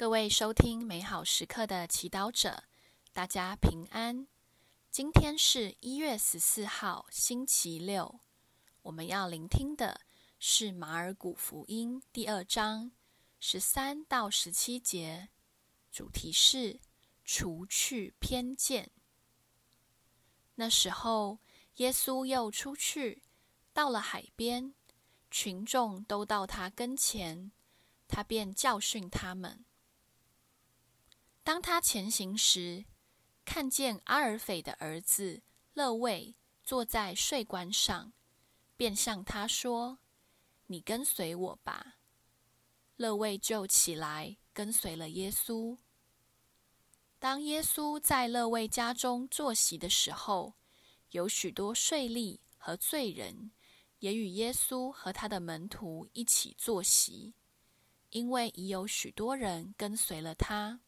各位收听美好时刻的祈祷者，大家平安。今天是一月十四号，星期六。我们要聆听的是马尔谷福音第二章十三到十七节，主题是除去偏见。那时候，耶稣又出去，到了海边，群众都到他跟前，他便教训他们。当他前行时，看见阿尔斐的儿子勒卫坐在税关上，便向他说：“你跟随我吧。”勒卫就起来跟随了耶稣。当耶稣在勒卫家中坐席的时候，有许多税吏和罪人也与耶稣和他的门徒一起坐席，因为已有许多人跟随了他。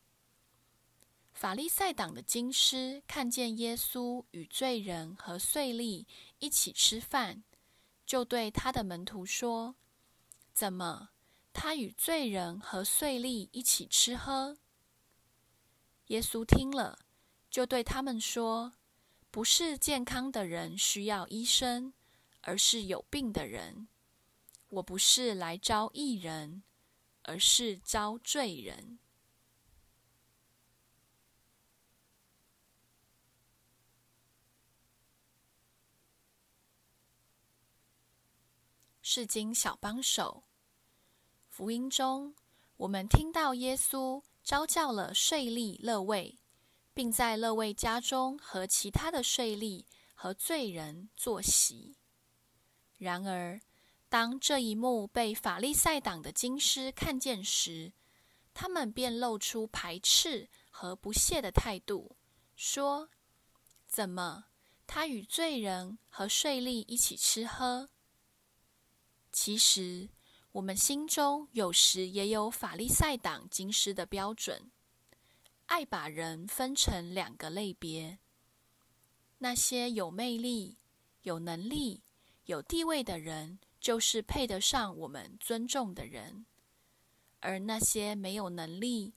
法利赛党的经师看见耶稣与罪人和税吏一起吃饭，就对他的门徒说：“怎么，他与罪人和税吏一起吃喝？”耶稣听了，就对他们说：“不是健康的人需要医生，而是有病的人。我不是来招义人，而是招罪人。”是经小帮手。福音中，我们听到耶稣召叫了税吏勒位，并在勒位家中和其他的税吏和罪人坐席。然而，当这一幕被法利赛党的经师看见时，他们便露出排斥和不屑的态度，说：“怎么，他与罪人和税吏一起吃喝？”其实，我们心中有时也有法利赛党经师的标准，爱把人分成两个类别：那些有魅力、有能力、有地位的人，就是配得上我们尊重的人；而那些没有能力、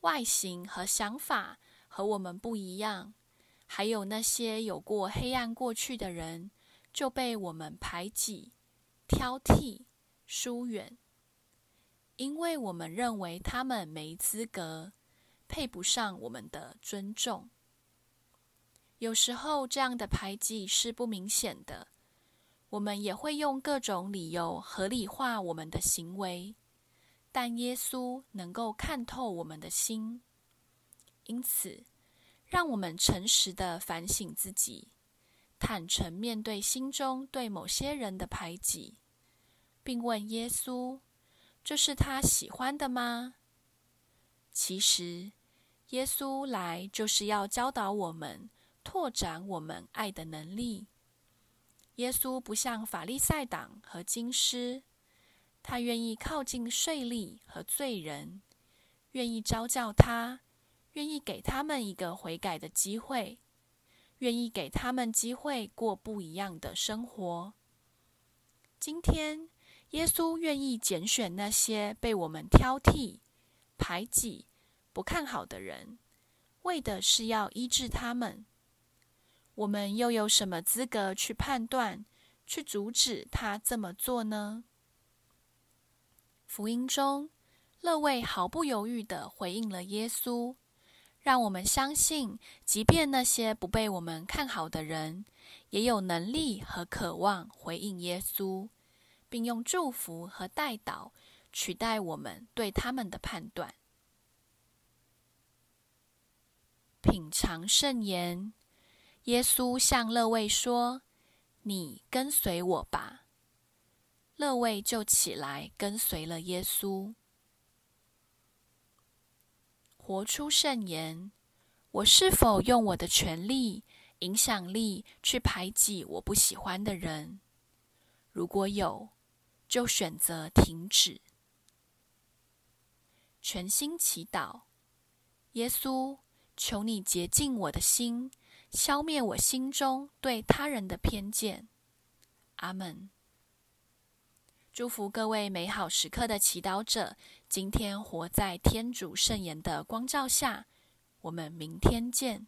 外形和想法和我们不一样，还有那些有过黑暗过去的人，就被我们排挤。挑剔、疏远，因为我们认为他们没资格，配不上我们的尊重。有时候，这样的排挤是不明显的，我们也会用各种理由合理化我们的行为。但耶稣能够看透我们的心，因此，让我们诚实的反省自己，坦诚面对心中对某些人的排挤。并问耶稣：“这是他喜欢的吗？”其实，耶稣来就是要教导我们拓展我们爱的能力。耶稣不像法利赛党和经师，他愿意靠近税吏和罪人，愿意招教他，愿意给他们一个悔改的机会，愿意给他们机会过不一样的生活。今天。耶稣愿意拣选那些被我们挑剔、排挤、不看好的人，为的是要医治他们。我们又有什么资格去判断、去阻止他这么做呢？福音中，乐位毫不犹豫的回应了耶稣，让我们相信，即便那些不被我们看好的人，也有能力和渴望回应耶稣。并用祝福和代祷取代我们对他们的判断。品尝圣言，耶稣向乐位说：“你跟随我吧。”乐位就起来跟随了耶稣。活出圣言，我是否用我的权力、影响力去排挤我不喜欢的人？如果有，就选择停止，全心祈祷。耶稣，求你洁净我的心，消灭我心中对他人的偏见。阿门。祝福各位美好时刻的祈祷者，今天活在天主圣言的光照下。我们明天见。